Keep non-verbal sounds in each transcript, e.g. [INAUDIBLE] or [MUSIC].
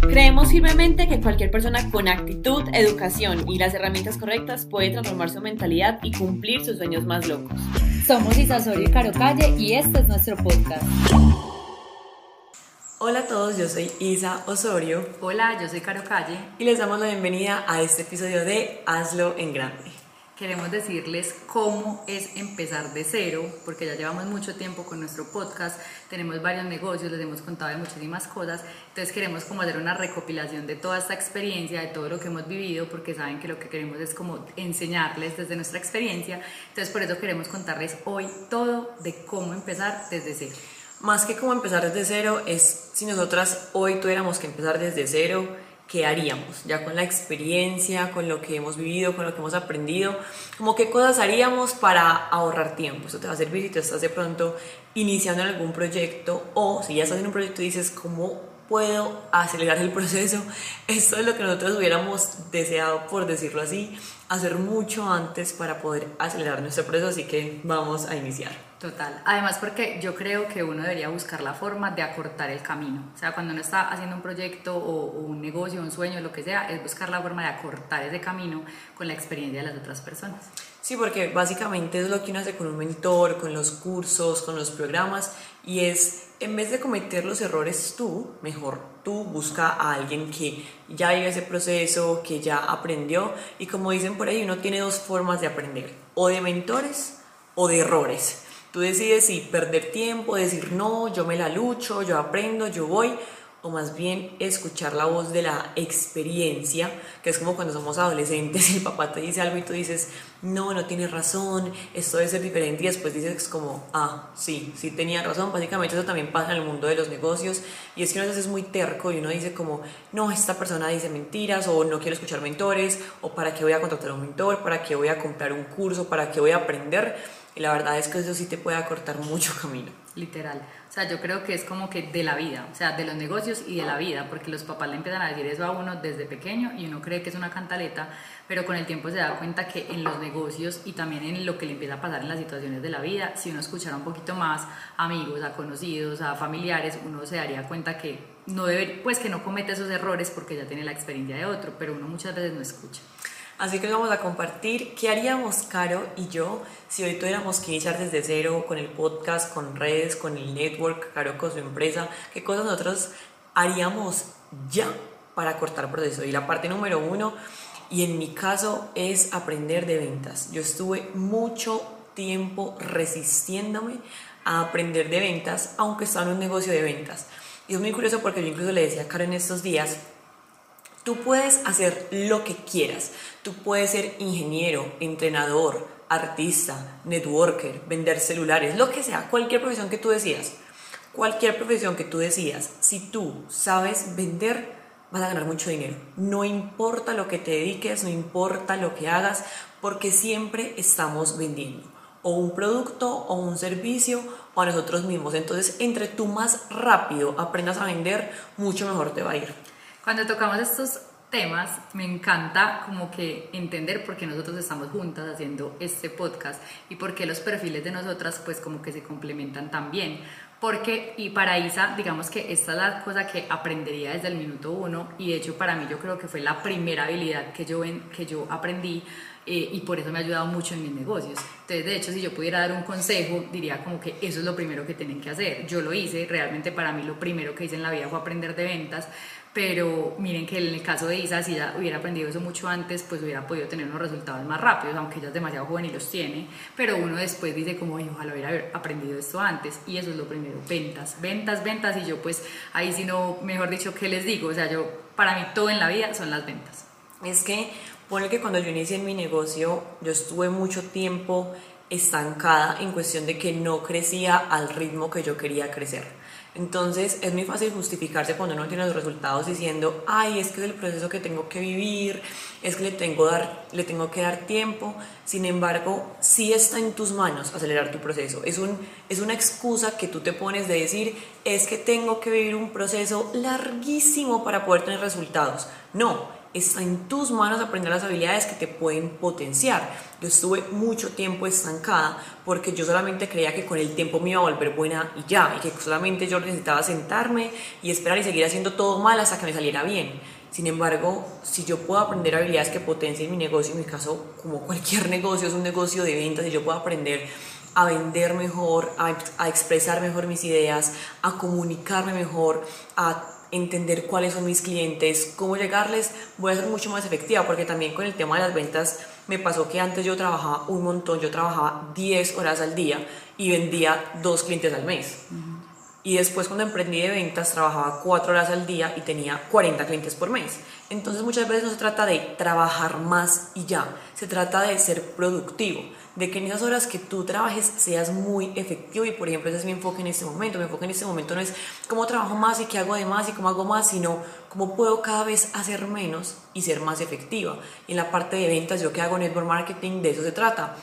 Creemos firmemente que cualquier persona con actitud, educación y las herramientas correctas puede transformar su mentalidad y cumplir sus sueños más locos. Somos Isa Osorio y Caro Calle y este es nuestro podcast. Hola a todos, yo soy Isa Osorio Hola, yo soy Caro Calle. y les damos la bienvenida a este episodio de Hazlo en Grande. Queremos decirles cómo es empezar de cero, porque ya llevamos mucho tiempo con nuestro podcast, tenemos varios negocios, les hemos contado de muchísimas cosas, entonces queremos como hacer una recopilación de toda esta experiencia, de todo lo que hemos vivido, porque saben que lo que queremos es como enseñarles desde nuestra experiencia, entonces por eso queremos contarles hoy todo de cómo empezar desde cero. Más que como empezar desde cero, es si nosotras hoy tuviéramos que empezar desde cero, ¿qué haríamos? Ya con la experiencia, con lo que hemos vivido, con lo que hemos aprendido, como qué cosas haríamos para ahorrar tiempo. Eso te va a servir si tú estás de pronto iniciando algún proyecto o si ya estás en un proyecto y dices, ¿cómo puedo acelerar el [LAUGHS] proceso? Esto es lo que nosotros hubiéramos deseado, por decirlo así, hacer mucho antes para poder acelerar nuestro proceso, así que vamos a iniciar. Total. Además porque yo creo que uno debería buscar la forma de acortar el camino. O sea, cuando uno está haciendo un proyecto o, o un negocio, un sueño, lo que sea, es buscar la forma de acortar ese camino con la experiencia de las otras personas. Sí, porque básicamente es lo que uno hace con un mentor, con los cursos, con los programas, y es, en vez de cometer los errores tú, mejor tú busca a alguien que ya vive ese proceso, que ya aprendió, y como dicen por ahí, uno tiene dos formas de aprender, o de mentores o de errores. Tú decides si perder tiempo, decir no, yo me la lucho, yo aprendo, yo voy, o más bien escuchar la voz de la experiencia, que es como cuando somos adolescentes y el papá te dice algo y tú dices, no, no tienes razón, esto debe ser diferente y después dices como, ah, sí, sí tenía razón, básicamente eso también pasa en el mundo de los negocios y es que uno veces es muy terco y uno dice como, no, esta persona dice mentiras o no quiero escuchar mentores o para qué voy a contratar un mentor, para qué voy a comprar un curso, para qué voy a aprender la verdad es que eso sí te puede acortar mucho camino. Literal. O sea, yo creo que es como que de la vida, o sea, de los negocios y de la vida, porque los papás le empiezan a decir eso a uno desde pequeño y uno cree que es una cantaleta, pero con el tiempo se da cuenta que en los negocios y también en lo que le empieza a pasar en las situaciones de la vida, si uno escuchara un poquito más a amigos, a conocidos, a familiares, uno se daría cuenta que no debe, pues que no comete esos errores porque ya tiene la experiencia de otro, pero uno muchas veces no escucha. Así que vamos a compartir qué haríamos Caro y yo si hoy tuviéramos que iniciar desde cero con el podcast, con redes, con el network, Caro con su empresa, qué cosas nosotros haríamos ya para cortar proceso. Y la parte número uno, y en mi caso, es aprender de ventas. Yo estuve mucho tiempo resistiéndome a aprender de ventas, aunque estaba en un negocio de ventas. Y es muy curioso porque yo incluso le decía a Caro en estos días, Tú puedes hacer lo que quieras. Tú puedes ser ingeniero, entrenador, artista, networker, vender celulares, lo que sea, cualquier profesión que tú decidas. Cualquier profesión que tú decidas, si tú sabes vender, vas a ganar mucho dinero. No importa lo que te dediques, no importa lo que hagas, porque siempre estamos vendiendo o un producto o un servicio o a nosotros mismos. Entonces, entre tú más rápido aprendas a vender, mucho mejor te va a ir. Cuando tocamos estos temas, me encanta como que entender por qué nosotros estamos juntas haciendo este podcast y por qué los perfiles de nosotras pues como que se complementan también. Porque, y para Isa, digamos que esta es la cosa que aprendería desde el minuto uno y de hecho para mí yo creo que fue la primera habilidad que yo, en, que yo aprendí eh, y por eso me ha ayudado mucho en mis negocios. Entonces, de hecho, si yo pudiera dar un consejo, diría como que eso es lo primero que tienen que hacer. Yo lo hice, realmente para mí lo primero que hice en la vida fue aprender de ventas, pero miren que en el caso de Isa, si ella hubiera aprendido eso mucho antes, pues hubiera podido tener unos resultados más rápidos, aunque ella es demasiado joven y los tiene, pero uno después dice como, "Ay, ojalá hubiera aprendido esto antes, y eso es lo primero, ventas, ventas, ventas, y yo pues ahí si no, mejor dicho, ¿qué les digo? O sea, yo, para mí todo en la vida son las ventas. Es que, pone que cuando yo inicié en mi negocio, yo estuve mucho tiempo estancada en cuestión de que no crecía al ritmo que yo quería crecer. Entonces es muy fácil justificarse cuando uno tiene los resultados diciendo, ay, es que es el proceso que tengo que vivir, es que le tengo, dar, le tengo que dar tiempo. Sin embargo, sí está en tus manos acelerar tu proceso. Es, un, es una excusa que tú te pones de decir, es que tengo que vivir un proceso larguísimo para poder tener resultados. No, está en tus manos aprender las habilidades que te pueden potenciar. Yo estuve mucho tiempo estancada porque yo solamente creía que con el tiempo me iba a volver buena y ya, y que solamente yo necesitaba sentarme y esperar y seguir haciendo todo mal hasta que me saliera bien. Sin embargo, si yo puedo aprender habilidades que potencien mi negocio, en mi caso, como cualquier [LAUGHS] negocio, es un negocio de ventas, y yo puedo aprender a vender mejor, a, a expresar mejor mis ideas, a comunicarme mejor, a entender cuáles son mis clientes, cómo llegarles, voy a ser mucho más efectiva, porque también con el tema de las ventas me pasó que antes yo trabajaba un montón, yo trabajaba 10 horas al día y vendía dos clientes al mes. Y después cuando emprendí de ventas trabajaba 4 horas al día y tenía 40 clientes por mes. Entonces muchas veces no se trata de trabajar más y ya, se trata de ser productivo de que en esas horas que tú trabajes seas muy efectivo y por ejemplo ese es mi enfoque en este momento, mi enfoque en este momento no es cómo trabajo más y qué hago de más y cómo hago más, sino cómo puedo cada vez hacer menos y ser más efectiva. Y en la parte de ventas, yo que hago network marketing, de eso se trata.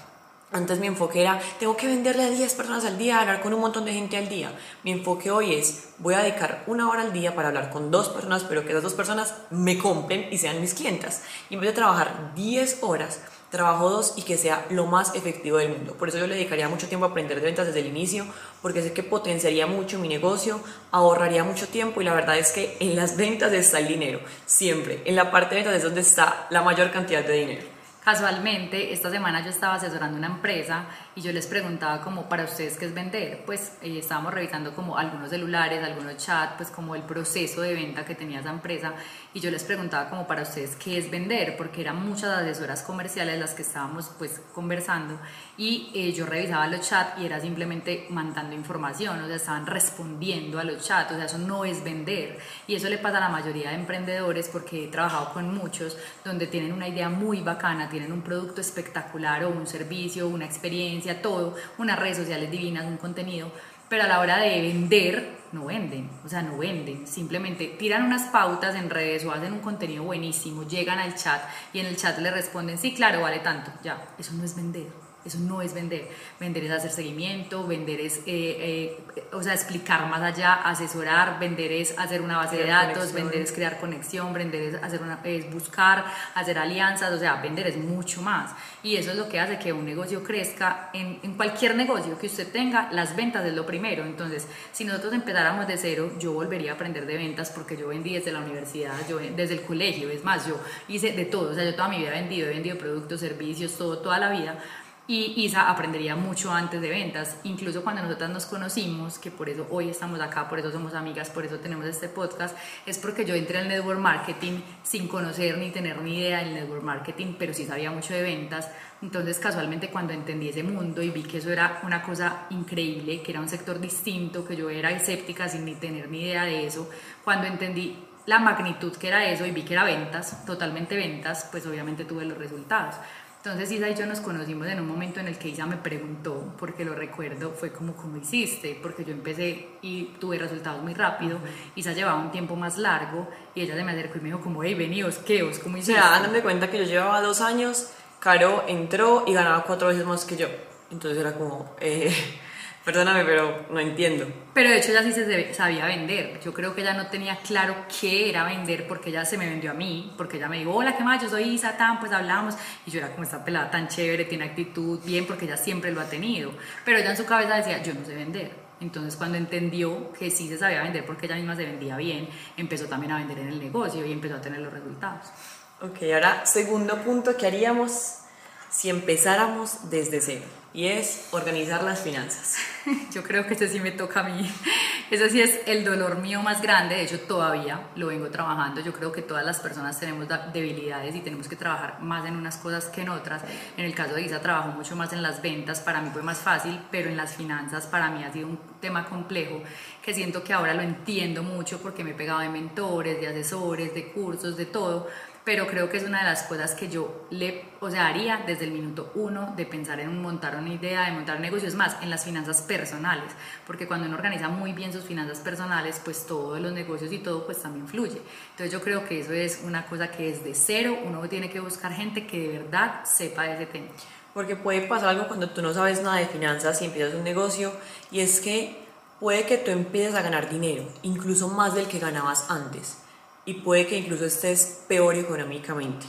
Antes mi enfoque era, tengo que venderle a 10 personas al día, hablar con un montón de gente al día. Mi enfoque hoy es, voy a dedicar una hora al día para hablar con dos personas, pero que esas dos personas me compren y sean mis clientas. Y en vez de trabajar 10 horas, trabajo dos y que sea lo más efectivo del mundo. Por eso yo le dedicaría mucho tiempo a aprender de ventas desde el inicio, porque sé que potenciaría mucho mi negocio, ahorraría mucho tiempo y la verdad es que en las ventas está el dinero, siempre. En la parte de ventas es donde está la mayor cantidad de dinero. Casualmente, esta semana yo estaba asesorando una empresa y yo les preguntaba como para ustedes qué es vender, pues eh, estábamos revisando como algunos celulares, algunos chats, pues como el proceso de venta que tenía esa empresa y yo les preguntaba como para ustedes qué es vender, porque eran muchas asesoras comerciales las que estábamos pues conversando y eh, yo revisaba los chats y era simplemente mandando información, o sea, estaban respondiendo a los chats, o sea, eso no es vender y eso le pasa a la mayoría de emprendedores porque he trabajado con muchos donde tienen una idea muy bacana, tienen un producto espectacular o un servicio, una experiencia, todo, unas redes sociales divinas, un contenido, pero a la hora de vender no venden, o sea, no venden, simplemente tiran unas pautas en redes o hacen un contenido buenísimo, llegan al chat y en el chat le responden, sí, claro, vale tanto, ya, eso no es vender. Eso no es vender. Vender es hacer seguimiento, vender es, eh, eh, o sea, explicar más allá, asesorar, vender es hacer una base de datos, vender es crear conexión, vender es, hacer una, es buscar, hacer alianzas, o sea, vender es mucho más. Y eso es lo que hace que un negocio crezca. En, en cualquier negocio que usted tenga, las ventas es lo primero. Entonces, si nosotros empezáramos de cero, yo volvería a aprender de ventas porque yo vendí desde la universidad, yo desde el colegio, es más, yo hice de todo, o sea, yo toda mi vida he vendido, he vendido productos, servicios, todo, toda la vida y Isa aprendería mucho antes de ventas, incluso cuando nosotras nos conocimos, que por eso hoy estamos acá, por eso somos amigas, por eso tenemos este podcast, es porque yo entré al network marketing sin conocer ni tener ni idea del network marketing, pero sí sabía mucho de ventas. Entonces, casualmente, cuando entendí ese mundo y vi que eso era una cosa increíble, que era un sector distinto, que yo era escéptica sin ni tener ni idea de eso, cuando entendí la magnitud que era eso y vi que era ventas, totalmente ventas, pues obviamente tuve los resultados. Entonces Isa y yo nos conocimos en un momento en el que Isa me preguntó, porque lo recuerdo, fue como, ¿cómo hiciste? Porque yo empecé y tuve resultados muy rápido, Isa llevaba un tiempo más largo y ella se me acercó y me dijo como, hey, veníos, ¿qué os? ¿Cómo hiciste? O sea, dándome cuenta que yo llevaba dos años, Caro entró y ganaba cuatro veces más que yo. Entonces era como, eh, Perdóname, pero no entiendo. Pero de hecho ella sí se sabía vender. Yo creo que ella no tenía claro qué era vender porque ella se me vendió a mí, porque ella me dijo, hola, ¿qué más? Yo soy Isa, tan, pues hablamos. Y yo era como esta pelada tan chévere, tiene actitud bien, porque ella siempre lo ha tenido. Pero ella en su cabeza decía, yo no sé vender. Entonces cuando entendió que sí se sabía vender porque ella misma se vendía bien, empezó también a vender en el negocio y empezó a tener los resultados. Ok, ahora segundo punto, ¿qué haríamos si empezáramos desde cero? Y es organizar las finanzas. [LAUGHS] Yo creo que ese sí me toca a mí. Ese sí es el dolor mío más grande. De hecho, todavía lo vengo trabajando. Yo creo que todas las personas tenemos debilidades y tenemos que trabajar más en unas cosas que en otras. En el caso de Isa, trabajo mucho más en las ventas. Para mí fue más fácil, pero en las finanzas para mí ha sido un tema complejo que siento que ahora lo entiendo mucho porque me he pegado de mentores, de asesores, de cursos, de todo pero creo que es una de las cosas que yo le, o sea, haría desde el minuto uno de pensar en montar una idea, de montar un negocio, es más, en las finanzas personales, porque cuando uno organiza muy bien sus finanzas personales, pues todo los negocios y todo pues también fluye. Entonces yo creo que eso es una cosa que desde cero uno tiene que buscar gente que de verdad sepa de ese tema. Porque puede pasar algo cuando tú no sabes nada de finanzas y empiezas un negocio y es que puede que tú empieces a ganar dinero, incluso más del que ganabas antes y puede que incluso estés peor económicamente.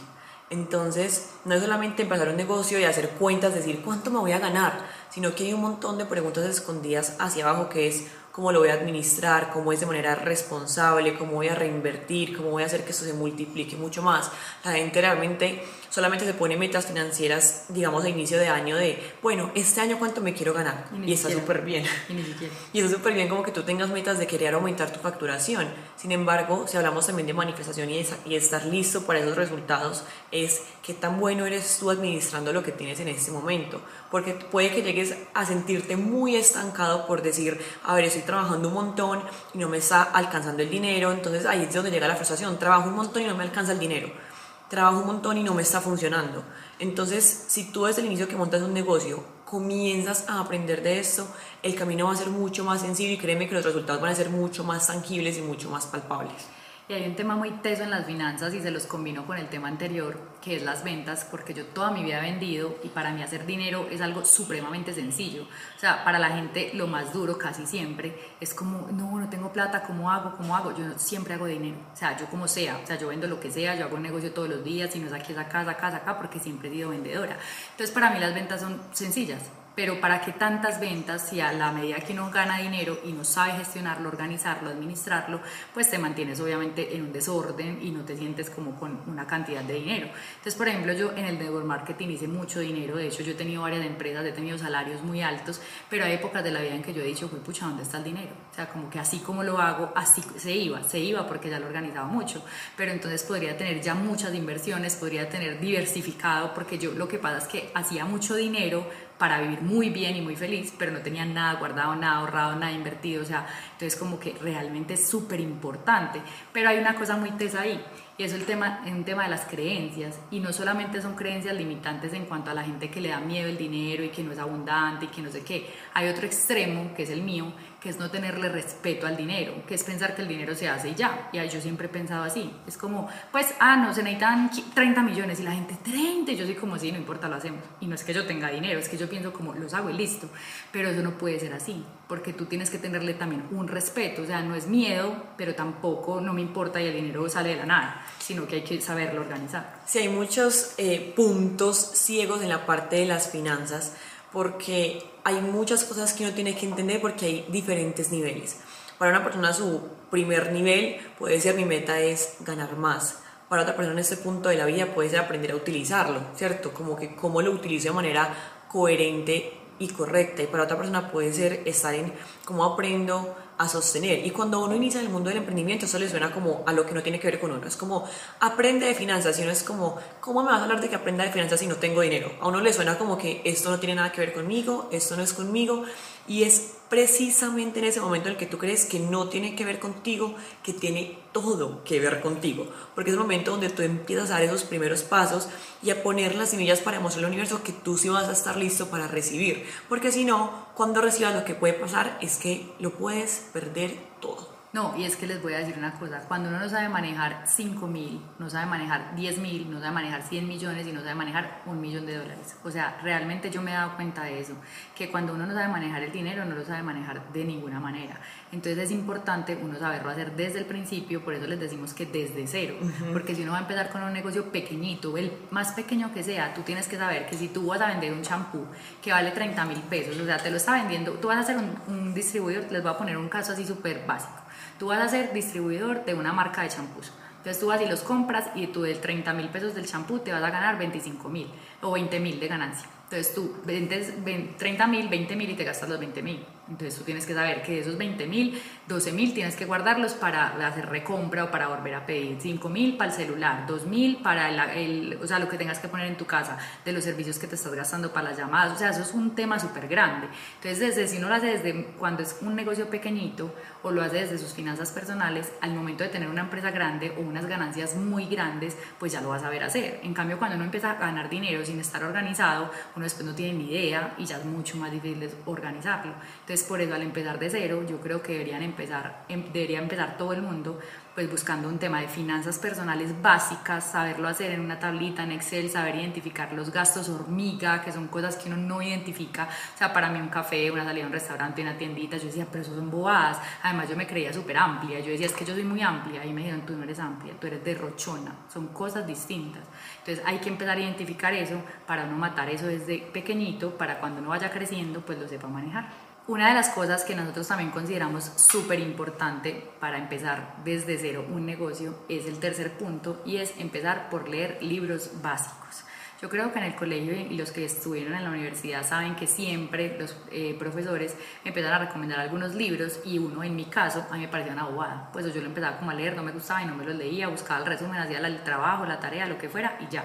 Entonces, no es solamente empezar un negocio y hacer cuentas, decir cuánto me voy a ganar, sino que hay un montón de preguntas escondidas hacia abajo que es cómo lo voy a administrar, cómo es de manera responsable, cómo voy a reinvertir, cómo voy a hacer que esto se multiplique mucho más. La gente realmente solamente se pone metas financieras, digamos, a inicio de año de, bueno, este año cuánto me quiero ganar. Y, está súper bien. Y ni. Y está súper bien [LAUGHS] como que tú tengas metas de querer aumentar tu facturación. Sin embargo, si hablamos también de manifestación y, y estar listo para esos resultados, es qué tan bueno eres tú administrando lo que tienes en este momento. Porque puede que llegues a sentirte muy estancado por decir, a ver, estoy trabajando un montón y no me está alcanzando el dinero. Entonces ahí es donde llega la frustración. Trabajo un montón y no me alcanza el dinero trabajo un montón y no me está funcionando. Entonces, si tú desde el inicio que montas un negocio comienzas a aprender de esto, el camino va a ser mucho más sencillo y créeme que los resultados van a ser mucho más tangibles y mucho más palpables. Y hay un tema muy teso en las finanzas y se los combino con el tema anterior, que es las ventas, porque yo toda mi vida he vendido y para mí hacer dinero es algo supremamente sencillo. O sea, para la gente lo más duro casi siempre es como, no, no tengo plata, ¿cómo hago? ¿Cómo hago? Yo siempre hago dinero. O sea, yo como sea, o sea, yo vendo lo que sea, yo hago un negocio todos los días, si no es aquí, es acá, es acá, es acá, porque siempre he sido vendedora. Entonces, para mí las ventas son sencillas pero ¿para qué tantas ventas si a la medida que uno gana dinero y no sabe gestionarlo, organizarlo, administrarlo, pues te mantienes obviamente en un desorden y no te sientes como con una cantidad de dinero? Entonces, por ejemplo, yo en el network marketing hice mucho dinero, de hecho yo he tenido varias empresas, he tenido salarios muy altos, pero hay épocas de la vida en que yo he dicho, pues pucha, ¿dónde está el dinero? O sea, como que así como lo hago, así se iba, se iba porque ya lo organizaba mucho, pero entonces podría tener ya muchas inversiones, podría tener diversificado, porque yo lo que pasa es que hacía mucho dinero, para vivir muy bien y muy feliz, pero no tenía nada guardado, nada ahorrado, nada invertido, o sea, entonces como que realmente es súper importante, pero hay una cosa muy tesa ahí, y es el tema, un tema de las creencias, y no solamente son creencias limitantes en cuanto a la gente que le da miedo el dinero y que no es abundante y que no sé qué, hay otro extremo, que es el mío, que es no tenerle respeto al dinero, que es pensar que el dinero se hace y ya. Y yo siempre he pensado así. Es como, pues, ah, no, se necesitan 30 millones y la gente 30. Y yo soy como, sí, no importa, lo hacemos. Y no es que yo tenga dinero, es que yo pienso como, los hago y listo. Pero eso no puede ser así, porque tú tienes que tenerle también un respeto. O sea, no es miedo, pero tampoco no me importa y el dinero sale de la nada, sino que hay que saberlo organizar. Sí, hay muchos eh, puntos ciegos en la parte de las finanzas porque hay muchas cosas que uno tiene que entender porque hay diferentes niveles. Para una persona su primer nivel puede ser mi meta es ganar más. Para otra persona en este punto de la vida puede ser aprender a utilizarlo, ¿cierto? Como que cómo lo utilizo de manera coherente y correcta. Y para otra persona puede ser estar en cómo aprendo a sostener. Y cuando uno inicia en el mundo del emprendimiento, eso le suena como a lo que no tiene que ver con uno. Es como, aprende de finanzas, y uno es como, ¿cómo me vas a hablar de que aprenda de finanzas si no tengo dinero? A uno le suena como que esto no tiene nada que ver conmigo, esto no es conmigo, y es precisamente en ese momento en el que tú crees que no tiene que ver contigo, que tiene todo que ver contigo. Porque es el momento donde tú empiezas a dar esos primeros pasos y a poner las semillas para mostrar al universo que tú sí vas a estar listo para recibir. Porque si no, cuando recibas lo que puede pasar es que lo puedes perder todo. No, y es que les voy a decir una cosa, cuando uno no sabe manejar 5 mil, no sabe manejar 10 mil, no sabe manejar 100 millones y no sabe manejar un millón de dólares. O sea, realmente yo me he dado cuenta de eso, que cuando uno no sabe manejar el dinero, no lo sabe manejar de ninguna manera. Entonces es importante uno saberlo hacer desde el principio, por eso les decimos que desde cero, porque si uno va a empezar con un negocio pequeñito, el más pequeño que sea, tú tienes que saber que si tú vas a vender un champú que vale 30 mil pesos, o sea, te lo está vendiendo, tú vas a ser un, un distribuidor, les voy a poner un caso así súper básico Tú vas a ser distribuidor de una marca de champús. Entonces tú vas y los compras y tú del 30 mil pesos del champú te vas a ganar 25 mil o 20 mil de ganancia. Entonces tú vendes 30 mil, 20 mil y te gastas los 20 mil. Entonces tú tienes que saber que de esos 20 mil, 12 mil tienes que guardarlos para hacer recompra o para volver a pedir. 5 mil para el celular, 2 mil para el, o sea, lo que tengas que poner en tu casa, de los servicios que te estás gastando para las llamadas. O sea, eso es un tema súper grande. Entonces, desde, si uno lo hace desde cuando es un negocio pequeñito o lo hace desde sus finanzas personales, al momento de tener una empresa grande o unas ganancias muy grandes, pues ya lo vas a ver hacer. En cambio, cuando uno empieza a ganar dinero sin estar organizado, uno después no tiene ni idea y ya es mucho más difícil organizarlo. Entonces, por eso al empezar de cero, yo creo que deberían empezar, em, debería empezar todo el mundo pues buscando un tema de finanzas personales básicas, saberlo hacer en una tablita, en Excel, saber identificar los gastos hormiga, que son cosas que uno no identifica. O sea, para mí un café, una salida a un restaurante, una tiendita, yo decía, pero eso son bobadas. Además, yo me creía súper amplia. Yo decía, es que yo soy muy amplia. Y me dijeron, tú no eres amplia, tú eres derrochona. Son cosas distintas. Entonces, hay que empezar a identificar eso para no matar eso desde pequeñito, para cuando uno vaya creciendo, pues lo sepa manejar. Una de las cosas que nosotros también consideramos súper importante para empezar desde cero un negocio es el tercer punto y es empezar por leer libros básicos. Yo creo que en el colegio y los que estuvieron en la universidad saben que siempre los eh, profesores empezaron a recomendar algunos libros y uno en mi caso a mí me parecía una bobada. Pues yo lo empezaba como a leer, no me gustaba y no me los leía, buscaba el resumen, hacía el trabajo, la tarea, lo que fuera y ya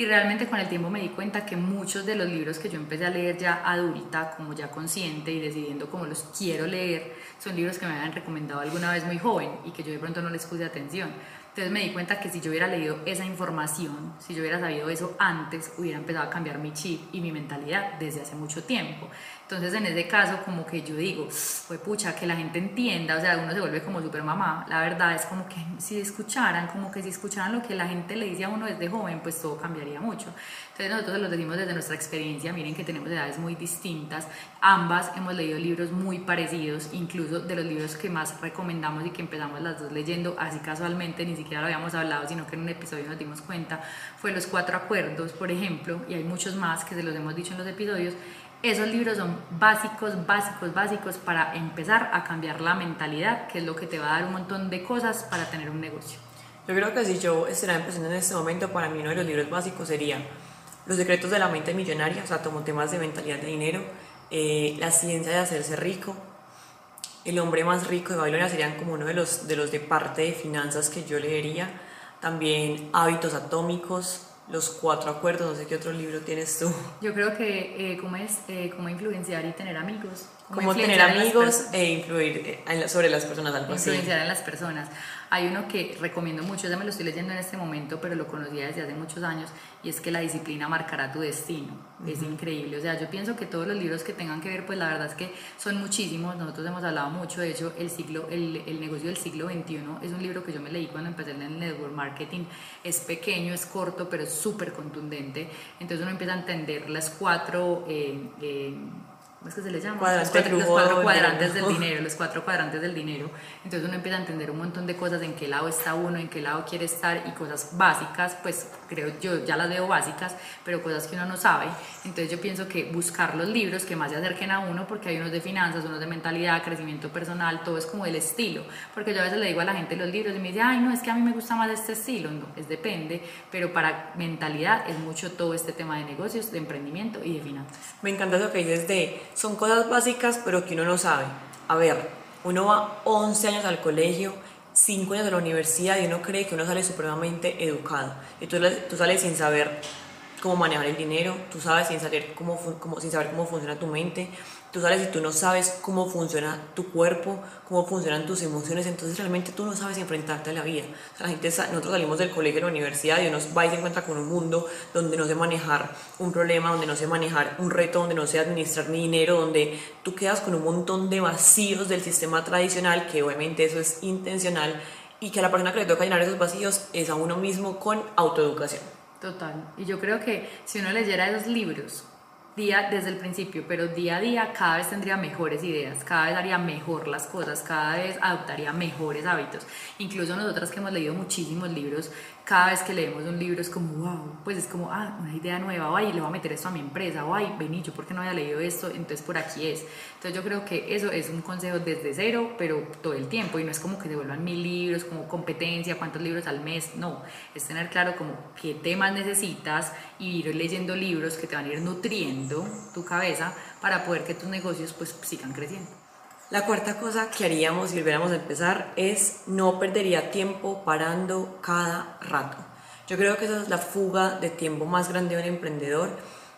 y realmente con el tiempo me di cuenta que muchos de los libros que yo empecé a leer ya adulta, como ya consciente y decidiendo cómo los quiero leer, son libros que me habían recomendado alguna vez muy joven y que yo de pronto no les puse atención. Entonces me di cuenta que si yo hubiera leído esa información, si yo hubiera sabido eso antes, hubiera empezado a cambiar mi chip y mi mentalidad desde hace mucho tiempo. Entonces, en ese caso, como que yo digo, pues pucha, que la gente entienda, o sea, uno se vuelve como super mamá. La verdad es como que si escucharan, como que si escucharan lo que la gente le dice a uno desde joven, pues todo cambiaría mucho. Entonces, nosotros lo decimos desde nuestra experiencia, miren que tenemos edades muy distintas. Ambas hemos leído libros muy parecidos, incluso de los libros que más recomendamos y que empezamos las dos leyendo, así casualmente, ni siquiera lo habíamos hablado, sino que en un episodio nos dimos cuenta, fue Los Cuatro Acuerdos, por ejemplo, y hay muchos más que se los hemos dicho en los episodios esos libros son básicos, básicos, básicos para empezar a cambiar la mentalidad, que es lo que te va a dar un montón de cosas para tener un negocio. Yo creo que si yo estuviera empezando en este momento, para mí uno de los libros básicos sería Los secretos de la mente millonaria, o sea, como temas de mentalidad de dinero, eh, La ciencia de hacerse rico, El hombre más rico de Babilonia serían como uno de los, de los de parte de finanzas que yo leería. También Hábitos atómicos, los cuatro acuerdos, no sé qué otro libro tienes tú. Yo creo que eh, cómo es eh, cómo influenciar y tener amigos. Cómo, tener amigos e influir sobre las personas, algo Influenciar en las personas. Hay uno que recomiendo mucho, ya me lo estoy leyendo en este momento, pero lo conocía desde hace muchos años, y es que la disciplina marcará tu destino. Es increíble. O sea, yo pienso que todos los libros que tengan que ver, pues la verdad es que son muchísimos. Nosotros hemos hablado mucho, de hecho, el, siglo, el, el negocio del siglo XXI es un libro que yo me leí cuando empecé en el network marketing. Es pequeño, es corto, pero es súper contundente. Entonces uno empieza a entender las cuatro... Eh, eh, ¿cómo es que se les llama? los, cuatro, cuadrantes del dinero, los cuatro cuadrantes del dinero. Entonces uno empieza a entender un montón de cosas, en qué lado está uno, en qué lado quiere estar y cosas básicas, pues creo yo ya las veo básicas, pero cosas que uno no sabe. Entonces yo pienso que buscar los libros que más se acerquen a uno, porque hay unos de finanzas, unos de mentalidad, crecimiento personal, todo es como el estilo. Porque yo a veces le digo a la gente los libros y me dice, ay, no, es que a mí me gusta más este estilo. No, es depende, pero para mentalidad es mucho todo este tema de negocios, de emprendimiento y de finanzas. Me encanta lo que dices de son cosas básicas, pero que uno no sabe. A ver, uno va 11 años al colegio, 5 años a la universidad y uno cree que uno sale supremamente educado. Y tú, tú sales sin saber cómo manejar el dinero, tú sabes sin, saber cómo, sin saber cómo funciona tu mente, tú sabes si tú no sabes cómo funciona tu cuerpo, cómo funcionan tus emociones, entonces realmente tú no sabes enfrentarte a la vida. la gente, nosotros salimos del colegio, de la universidad y uno va y se encuentra con un mundo donde no sé manejar un problema, donde no sé manejar un reto, donde no sé administrar mi dinero, donde tú quedas con un montón de vacíos del sistema tradicional, que obviamente eso es intencional, y que a la persona que le toca llenar esos vacíos es a uno mismo con autoeducación. Total. Y yo creo que si uno leyera esos libros día desde el principio, pero día a día cada vez tendría mejores ideas, cada vez haría mejor las cosas, cada vez adoptaría mejores hábitos. Incluso nosotras que hemos leído muchísimos libros, cada vez que leemos un libro es como, wow, pues es como, ah, una idea nueva, ay, le voy a meter esto a mi empresa, o ay, vení, yo porque no había leído esto, entonces por aquí es. Entonces yo creo que eso es un consejo desde cero, pero todo el tiempo, y no es como que se vuelvan mil libros, como competencia, cuántos libros al mes, no, es tener claro como qué temas necesitas y ir leyendo libros que te van a ir nutriendo tu cabeza para poder que tus negocios pues sigan creciendo. La cuarta cosa que haríamos si volviéramos a empezar es no perdería tiempo parando cada rato. Yo creo que esa es la fuga de tiempo más grande de un emprendedor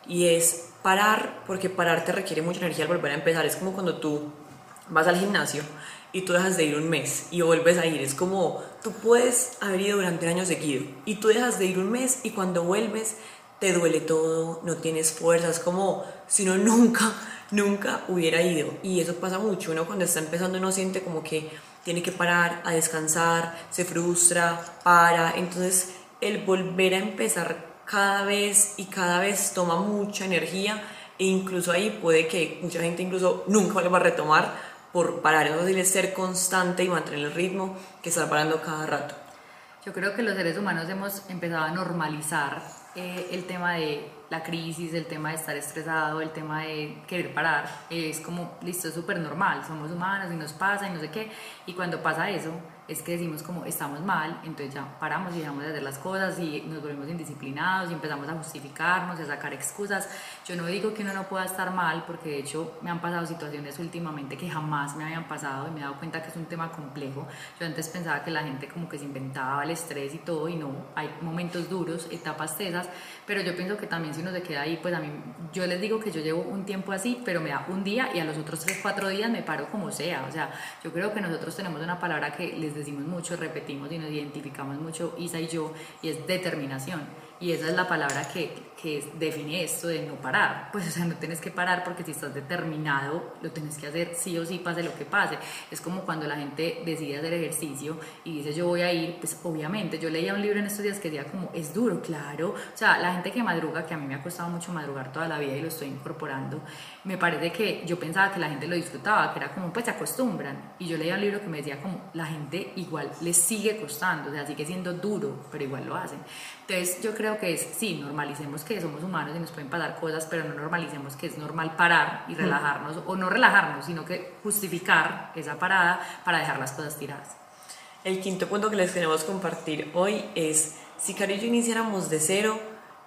y es parar, porque parar te requiere mucha energía al volver a empezar. Es como cuando tú vas al gimnasio y tú dejas de ir un mes y vuelves a ir. Es como tú puedes haber ido durante un año seguido y tú dejas de ir un mes y cuando vuelves te duele todo, no tienes fuerzas, como si uno nunca nunca hubiera ido. Y eso pasa mucho, uno cuando está empezando uno siente como que tiene que parar a descansar, se frustra, para. Entonces el volver a empezar cada vez y cada vez toma mucha energía e incluso ahí puede que mucha gente incluso nunca va a retomar por parar. Entonces ser constante y mantener el ritmo que está parando cada rato. Yo creo que los seres humanos hemos empezado a normalizar eh, el tema de la crisis, el tema de estar estresado, el tema de querer parar. Es como, listo, es súper normal, somos humanos y nos pasa y no sé qué. Y cuando pasa eso, es que decimos como estamos mal, entonces ya paramos y dejamos de hacer las cosas y nos volvemos indisciplinados y empezamos a justificarnos y a sacar excusas. Yo no digo que uno no pueda estar mal, porque de hecho me han pasado situaciones últimamente que jamás me habían pasado y me he dado cuenta que es un tema complejo. Yo antes pensaba que la gente como que se inventaba el estrés y todo y no, hay momentos duros, etapas tesas, pero yo pienso que también si uno se queda ahí, pues a mí, yo les digo que yo llevo un tiempo así, pero me da un día y a los otros tres, cuatro días me paro como sea. O sea, yo creo que nosotros tenemos una palabra que les decimos mucho, repetimos y nos identificamos mucho, Isa y yo, y es determinación. Y esa es la palabra que, que define esto de no parar. Pues, o sea, no tienes que parar porque si estás determinado, lo tienes que hacer sí o sí, pase lo que pase. Es como cuando la gente decide hacer ejercicio y dice yo voy a ir, pues obviamente, yo leía un libro en estos días que decía como, es duro, claro. O sea, la gente que madruga, que a mí me ha costado mucho madrugar toda la vida y lo estoy incorporando, me parece que yo pensaba que la gente lo disfrutaba, que era como, pues se acostumbran. Y yo leía un libro que me decía como, la gente igual le sigue costando, o sea, sigue siendo duro, pero igual lo hacen. Entonces yo creo que es, sí, normalicemos que somos humanos y nos pueden pasar cosas, pero no normalicemos que es normal parar y relajarnos, o no relajarnos, sino que justificar esa parada para dejar las cosas tiradas. El quinto punto que les queremos compartir hoy es, si Cari y yo iniciáramos de cero,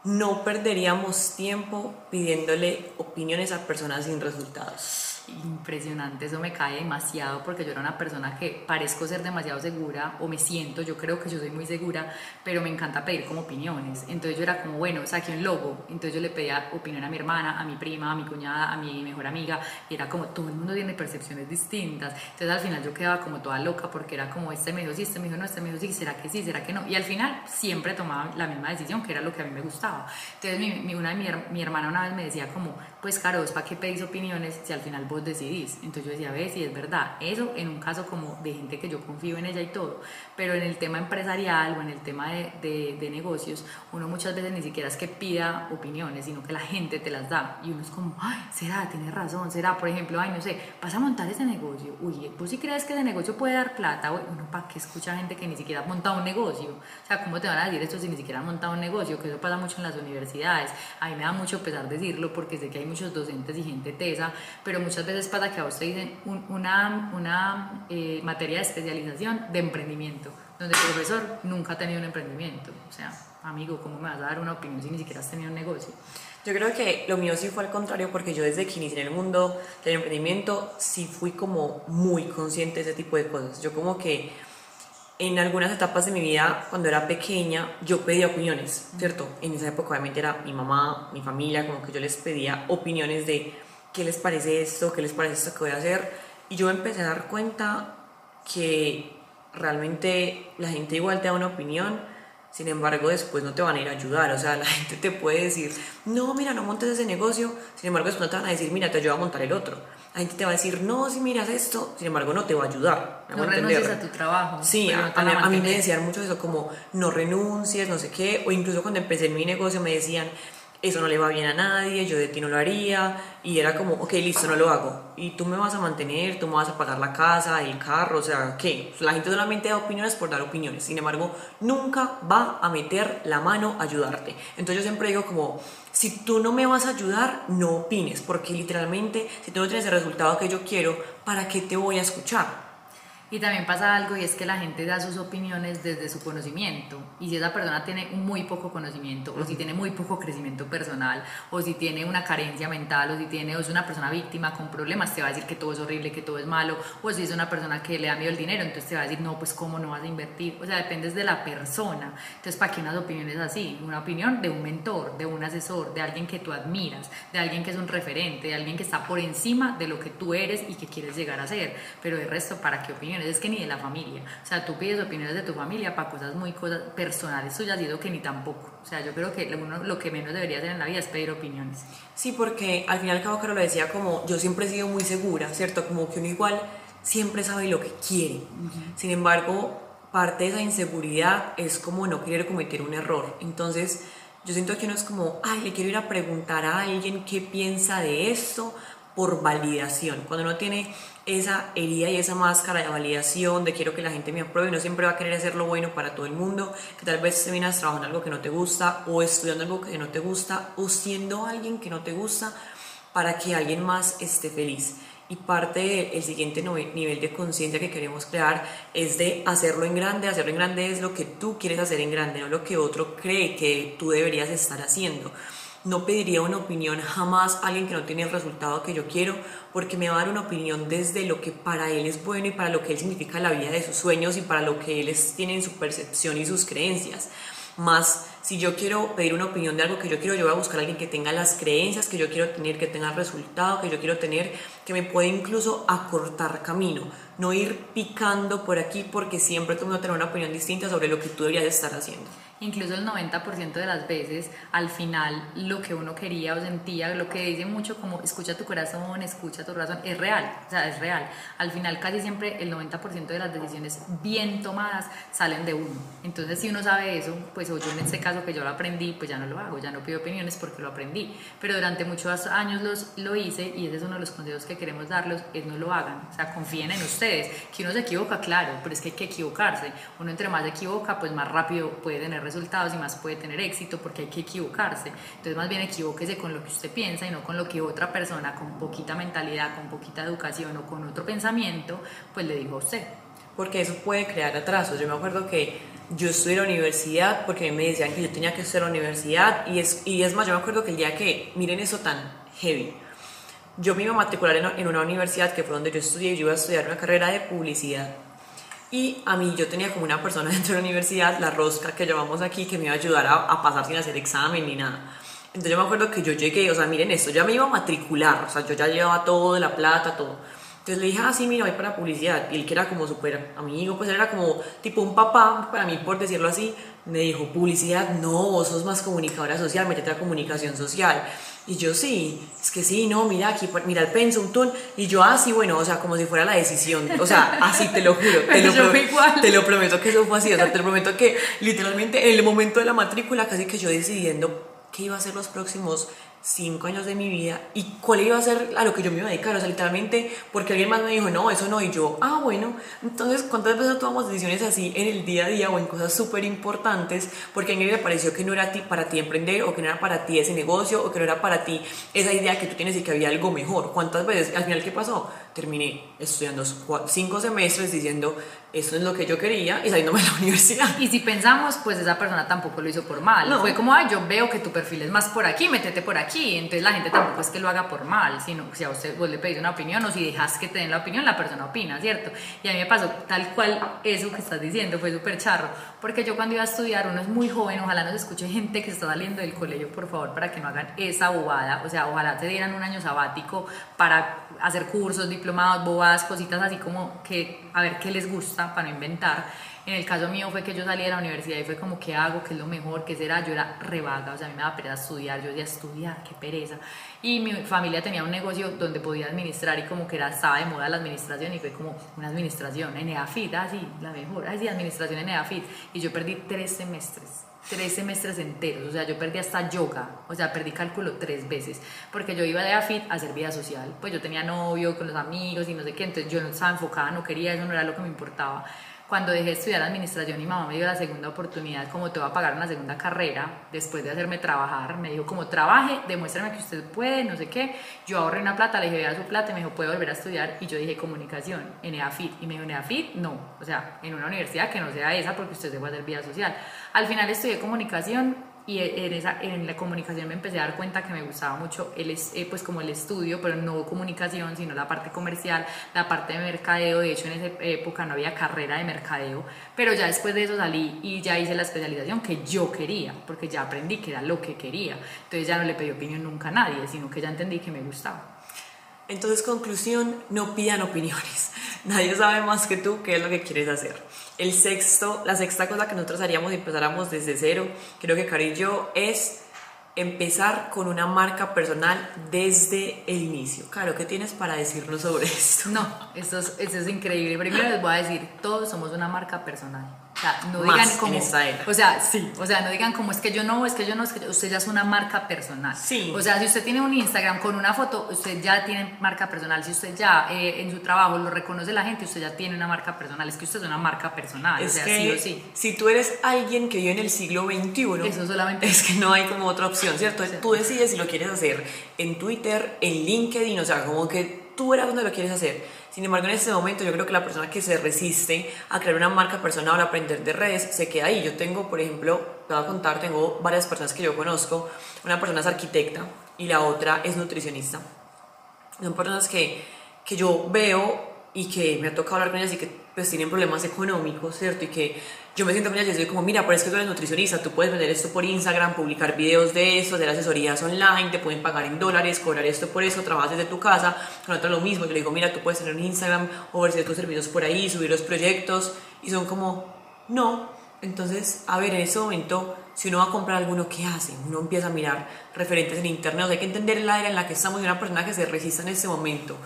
no perderíamos tiempo pidiéndole opiniones a personas sin resultados impresionante, eso me cae demasiado porque yo era una persona que parezco ser demasiado segura o me siento, yo creo que yo soy muy segura, pero me encanta pedir como opiniones. Entonces yo era como, bueno, saqué un logo, entonces yo le pedía opinión a mi hermana, a mi prima, a mi cuñada, a mi mejor amiga, y era como, todo el mundo tiene percepciones distintas. Entonces al final yo quedaba como toda loca porque era como, este me dijo sí, este me dijo no, este me dijo sí, será que sí, será que no. Y al final siempre tomaba la misma decisión, que era lo que a mí me gustaba. Entonces mi, una mi, mi hermana una vez me decía como, pues Caro, ¿para qué pedís opiniones si al final vos decidís? Entonces yo decía, ves, si es verdad, eso en un caso como de gente que yo confío en ella y todo, pero en el tema empresarial o en el tema de, de, negocios, uno muchas veces ni siquiera es que pida opiniones, sino que la gente te las da y uno es como, ay, será, tienes razón, será, por ejemplo, ay, no sé, vas a montar ese negocio, uy, ¿vos sí crees que ese negocio puede dar plata? Uno, ¿para qué escucha gente que ni siquiera ha montado un negocio? O sea, ¿cómo te van a decir esto si ni siquiera han montado un negocio? Que eso pasa mucho en las universidades. A mí me da mucho pesar decirlo porque sé que hay muchos docentes y gente tesa, pero muchas veces pasa que a te dicen una, una eh, materia de especialización de emprendimiento, donde el profesor nunca ha tenido un emprendimiento. O sea, amigo, ¿cómo me vas a dar una opinión si ni siquiera has tenido un negocio? Yo creo que lo mío sí fue al contrario, porque yo desde que inicié en el mundo del emprendimiento sí fui como muy consciente de ese tipo de cosas. Yo como que en algunas etapas de mi vida, cuando era pequeña, yo pedía opiniones, ¿cierto? En esa época obviamente era mi mamá, mi familia, como que yo les pedía opiniones de qué les parece esto, qué les parece esto que voy a hacer. Y yo empecé a dar cuenta que realmente la gente igual te da una opinión, sin embargo después no te van a ir a ayudar. O sea, la [LAUGHS] gente te puede decir, no, mira, no montes ese negocio, sin embargo después no te van a decir, mira, te ayudo a montar el otro la gente te va a decir, no, si miras esto, sin embargo no te va a ayudar. no renuncies a tu trabajo. Sí, a, mí me decían mucho eso, como no renuncies, no sé qué, o incluso cuando empecé en mi negocio me decían, eso no le va bien a nadie, yo de ti no lo haría, y era como, ok, listo, no lo hago, y tú me vas a mantener, tú me vas a pagar la casa, el carro, o sea, ¿qué? La gente solamente da opiniones por dar opiniones, sin embargo, nunca va a meter la mano a ayudarte. Entonces yo siempre digo como, si tú no me vas a ayudar, no opines, porque literalmente, si tú no tienes el resultado que yo quiero, ¿para qué te voy a escuchar? Y también pasa algo y es que la gente da sus opiniones desde su conocimiento. Y si esa persona tiene muy poco conocimiento, o si tiene muy poco crecimiento personal, o si tiene una carencia mental, o si tiene, o es una persona víctima con problemas, te va a decir que todo es horrible, que todo es malo. O si es una persona que le da miedo el dinero, entonces te va a decir, no, pues cómo no vas a invertir. O sea, dependes de la persona. Entonces, ¿para qué unas opiniones así? Una opinión de un mentor, de un asesor, de alguien que tú admiras, de alguien que es un referente, de alguien que está por encima de lo que tú eres y que quieres llegar a ser. Pero de resto, ¿para qué opinión? Opiniones, es que ni de la familia. O sea, tú pides opiniones de tu familia para cosas muy cosas personales tuyas y eso que ni tampoco. O sea, yo creo que uno lo que menos debería hacer en la vida es pedir opiniones. Sí, porque al final cabo Caro lo decía como yo siempre he sido muy segura, ¿cierto? Como que uno igual siempre sabe lo que quiere. Sin embargo, parte de esa inseguridad es como no querer cometer un error. Entonces, yo siento que uno es como, ay, le quiero ir a preguntar a alguien qué piensa de esto por validación. Cuando uno tiene esa herida y esa máscara de validación, de quiero que la gente me apruebe, no siempre va a querer hacer lo bueno para todo el mundo, que tal vez te vienes trabajando algo que no te gusta, o estudiando algo que no te gusta, o siendo alguien que no te gusta, para que alguien más esté feliz. Y parte del siguiente nivel de conciencia que queremos crear es de hacerlo en grande. Hacerlo en grande es lo que tú quieres hacer en grande, no lo que otro cree que tú deberías estar haciendo. No pediría una opinión jamás a alguien que no tiene el resultado que yo quiero, porque me va a dar una opinión desde lo que para él es bueno y para lo que él significa la vida de sus sueños y para lo que él tiene en su percepción y sus creencias. Más si yo quiero pedir una opinión de algo que yo quiero, yo voy a buscar a alguien que tenga las creencias que yo quiero tener, que tenga el resultado que yo quiero tener, que me puede incluso acortar camino, no ir picando por aquí porque siempre tú vas a tener una opinión distinta sobre lo que tú deberías estar haciendo incluso el 90% de las veces, al final lo que uno quería o sentía, lo que dice mucho como escucha tu corazón, escucha tu razón, es real, o sea, es real. Al final casi siempre el 90% de las decisiones bien tomadas salen de uno. Entonces si uno sabe eso, pues yo en este caso que yo lo aprendí, pues ya no lo hago, ya no pido opiniones porque lo aprendí. Pero durante muchos años los, lo hice y ese es uno de los consejos que queremos darlos, es no lo hagan, o sea, confíen en ustedes, que uno se equivoca, claro, pero es que hay que equivocarse. Uno entre más se equivoca, pues más rápido puede tener resultados y más puede tener éxito porque hay que equivocarse. Entonces más bien equivóquese con lo que usted piensa y no con lo que otra persona con poquita mentalidad, con poquita educación o con otro pensamiento, pues le dijo a usted. Porque eso puede crear atrasos. Yo me acuerdo que yo estudié en la universidad porque me decían que yo tenía que estudiar en la universidad y es, y es más, yo me acuerdo que el día que, miren eso tan heavy, yo me iba a matricular en, en una universidad que fue donde yo estudié, yo iba a estudiar una carrera de publicidad y a mí yo tenía como una persona [LAUGHS] dentro de la universidad, la rosca que llevamos aquí, que me iba a ayudar a, pasar sin hacer examen ni nada. Entonces yo me acuerdo que yo llegué, o sea, miren esto, ya me iba a matricular, o sea, yo ya llevaba todo la plata, todo. Entonces le dije, ah, sí, mira, voy para publicidad. Y él que era como súper amigo, pues era como tipo un papá, para mí, por decirlo así, me dijo, publicidad, no, vos sos más comunicadora social, métete a comunicación social. Y yo sí, es que sí, no, mira aquí, mira el pensum, tú. Y yo así, ah, bueno, o sea, como si fuera la decisión. O sea, así te lo juro. Te [LAUGHS] lo, te lo prometo que eso fue así. O sea, te lo prometo que literalmente en el momento de la matrícula, casi que yo decidiendo qué iba a ser los próximos cinco años de mi vida y cuál iba a ser a lo que yo me iba a dedicar, o sea, literalmente porque alguien más me dijo, no, eso no, y yo, ah, bueno, entonces, ¿cuántas veces tomamos decisiones así en el día a día o en cosas súper importantes? Porque a mí me pareció que no era para ti emprender o que no era para ti ese negocio o que no era para ti esa idea que tú tienes y que había algo mejor. ¿Cuántas veces? Al final, ¿qué pasó? Terminé estudiando cinco semestres diciendo, eso es lo que yo quería y saliéndome de la [LAUGHS] universidad. Y si pensamos, pues esa persona tampoco lo hizo por mal. No. Fue como, ay, yo veo que tu perfil es más por aquí, métete por aquí. Entonces la gente tampoco es que lo haga por mal, sino si a usted vos le pedís una opinión o si dejas que te den la opinión, la persona opina, ¿cierto? Y a mí me pasó tal cual eso que estás diciendo, fue súper charro. Porque yo cuando iba a estudiar, uno es muy joven, ojalá nos escuche gente que está saliendo del colegio, por favor, para que no hagan esa bobada. O sea, ojalá te dieran un año sabático para hacer cursos, diplomados, bobadas, cositas así como que a ver qué les gusta para no inventar. En el caso mío fue que yo salí de la universidad y fue como, ¿qué hago? ¿Qué es lo mejor? ¿Qué será? Yo era revaga, o sea, a mí me daba pereza estudiar, yo decía, estudiar, qué pereza. Y mi familia tenía un negocio donde podía administrar y como que era, estaba de moda la administración y fue como una administración en EAFIT, así, ah, la mejor, así, administración en EAFIT. Y yo perdí tres semestres tres semestres enteros, o sea, yo perdí hasta yoga, o sea, perdí cálculo tres veces, porque yo iba de AFIT a hacer vida social, pues yo tenía novio con los amigos y no sé qué, entonces yo no estaba enfocada, no quería, eso no era lo que me importaba cuando dejé de estudiar administración, mi mamá me dio la segunda oportunidad, como te va a pagar una segunda carrera, después de hacerme trabajar, me dijo, como trabaje, demuéstrame que usted puede, no sé qué. Yo ahorré una plata, le dije, vea su plata, y me dijo, puede volver a estudiar. Y yo dije, comunicación, en EAFIT. Y me dijo, en EAFIT, no. O sea, en una universidad que no sea esa, porque usted se va a hacer vida social. Al final estudié comunicación y en, esa, en la comunicación me empecé a dar cuenta que me gustaba mucho el, eh, pues como el estudio, pero no comunicación, sino la parte comercial, la parte de mercadeo, de hecho en esa época no había carrera de mercadeo, pero ya después de eso salí y ya hice la especialización que yo quería, porque ya aprendí que era lo que quería, entonces ya no le pedí opinión nunca a nadie, sino que ya entendí que me gustaba. Entonces, conclusión, no pidan opiniones. [LAUGHS] Nadie sabe más que tú qué es lo que quieres hacer. El sexto, la sexta cosa que nosotros haríamos si empezáramos desde cero, creo que Cari y yo, es empezar con una marca personal desde el inicio. Claro, ¿qué tienes para decirnos sobre esto? No, eso es, eso es increíble. Primero les voy a decir, todos somos una marca personal. Sea, no digan como. O sea, sí. O sea, no digan como es que yo no, es que yo no, es que usted ya es una marca personal. Sí. O sea, si usted tiene un Instagram con una foto, usted ya tiene marca personal. Si usted ya eh, en su trabajo lo reconoce la gente, usted ya tiene una marca personal. Es que usted es una marca personal. Es o sea, que sí o sí. si tú eres alguien que vive en el siglo XXI, Eso solamente- es que no hay como otra opción, ¿cierto? Tú decides si lo quieres hacer en Twitter, en LinkedIn, o sea, como que tú eras donde lo quieres hacer. Sin embargo, en este momento yo creo que la persona que se resiste a crear una marca personal a aprender de redes se queda ahí. Yo tengo, por ejemplo, te voy a contar, tengo varias personas que yo conozco. Una persona es arquitecta y la otra es nutricionista. Son personas que, que yo veo y que me ha tocado hablar con ellas y que pues tienen problemas económicos, ¿cierto? Y que yo me siento con ellas y digo como, mira, pero es que tú eres nutricionista, tú puedes vender esto por Instagram, publicar videos de esto, hacer asesorías online, te pueden pagar en dólares, cobrar esto por eso, trabajas desde tu casa, con otra lo mismo, yo le digo, mira, tú puedes tener un Instagram, ofrecer tus servicios por ahí, subir los proyectos, y son como, no, entonces, a ver, en ese momento, si uno va a comprar alguno, ¿qué hace? Uno empieza a mirar referentes en internet, o sea, hay que entender la era en la que estamos y una persona que se resista en ese momento.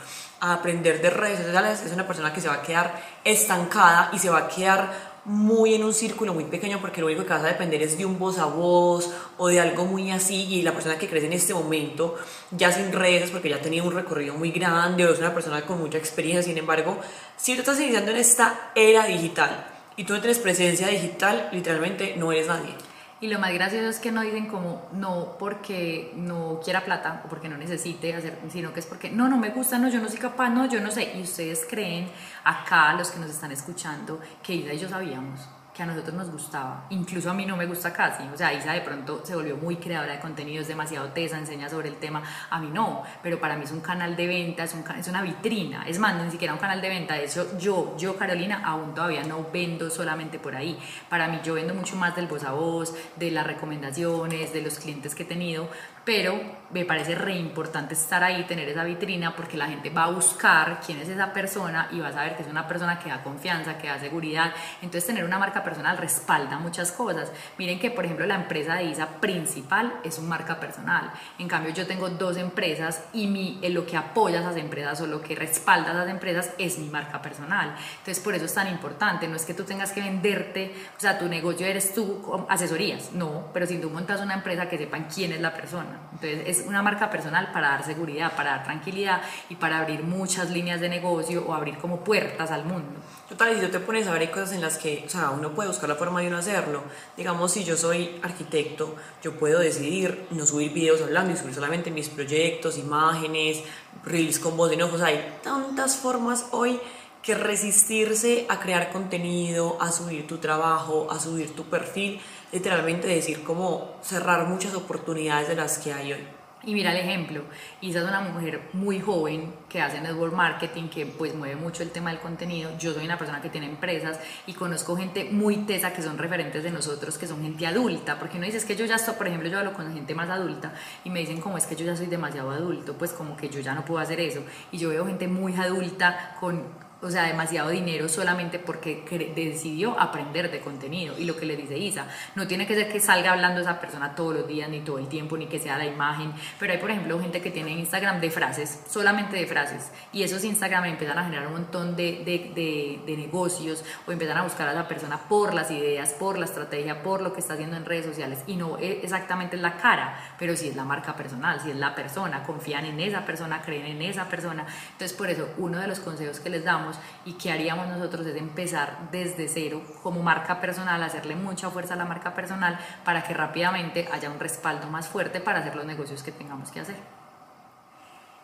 A aprender de redes sociales es una persona que se va a quedar estancada y se va a quedar muy en un círculo muy pequeño porque lo único que vas a depender es de un voz a voz o de algo muy así. Y la persona que crece en este momento ya sin redes porque ya ha tenido un recorrido muy grande o es una persona con mucha experiencia. Sin embargo si tú estás iniciando en esta era digital y tú no tienes presencia digital literalmente no eres nadie Y lo más gracioso es que no dicen como no porque no quiera plata o porque no necesite hacer, sino que es porque no, no me gusta, no, yo no soy capaz, no, yo no sé. Y ustedes creen, acá los que nos están escuchando, que Isa y yo sabíamos que a nosotros nos gustaba. Incluso a mí no me gusta casi. O sea, Isa de pronto se volvió muy creadora de contenidos, demasiado tesa, enseña sobre el tema. A mí no, pero para mí es un canal de venta, es, una vitrina. Es más, ni siquiera un canal de venta. De hecho, yo, yo, Carolina, aún todavía no vendo solamente por ahí. Para mí, yo vendo mucho más del voz a voz, de las recomendaciones, de los clientes que he tenido. Pero me parece re importante estar ahí, tener esa vitrina, porque la gente va a buscar quién es esa persona y va a saber que es una persona que da confianza, que da seguridad. Entonces, tener una marca personal respalda muchas cosas. Miren que, por ejemplo, la empresa de ISA principal es un marca personal. En cambio, yo tengo dos empresas y mi, eh, lo que apoya a esas empresas o lo que respalda a esas empresas es mi marca personal. Entonces, por eso es tan importante. No es que tú tengas que venderte, o sea, tu negocio eres tú, asesorías. No, pero si tú montas una empresa que sepan quién es la persona. Entonces, es una marca personal para dar seguridad, para dar tranquilidad y para abrir muchas líneas de negocio o abrir como puertas al mundo. Total, si tú te pones a ver, hay cosas en las que, o sea, uno puede buscar la forma de uno hacerlo. Digamos, si yo soy arquitecto, yo puedo decidir no subir videos hablando y subir solamente mis proyectos, imágenes, reels con voz de enojo. O sea, hay tantas formas hoy que resistirse a crear contenido, a subir tu trabajo, a subir tu perfil, literalmente decir como cerrar muchas oportunidades de las que hay hoy. Y mira el ejemplo, Isa es una mujer muy joven que hace network marketing, que pues mueve mucho el tema del contenido. Yo soy una persona que tiene empresas y conozco gente muy tesa que son referentes de nosotros, que son gente adulta, porque uno dice es que yo ya estoy, por ejemplo, yo hablo con gente más adulta y me dicen como es que yo ya soy demasiado adulto, pues como que yo ya no puedo hacer eso. Y yo veo gente muy adulta con o sea, demasiado dinero solamente porque decidió aprender de contenido. Y lo que le dice Isa, no tiene que ser que salga hablando esa persona todos los días, ni todo el tiempo, ni que sea la imagen. Pero hay, por ejemplo, gente que tiene Instagram de frases, solamente de frases. Y esos Instagram empiezan a generar un montón de, de, de- de negocios o empiezan a buscar a la persona por las ideas, por la estrategia, por lo que está haciendo en redes sociales. Y no exactamente es la cara, pero sí es la marca personal, sí es la persona. Confían en esa persona, creen en esa persona. Entonces, por eso, uno de los consejos que les damos y que haríamos nosotros es empezar desde cero como marca personal, hacerle mucha fuerza a la marca personal para que rápidamente haya un respaldo más fuerte para hacer los negocios que tengamos que hacer.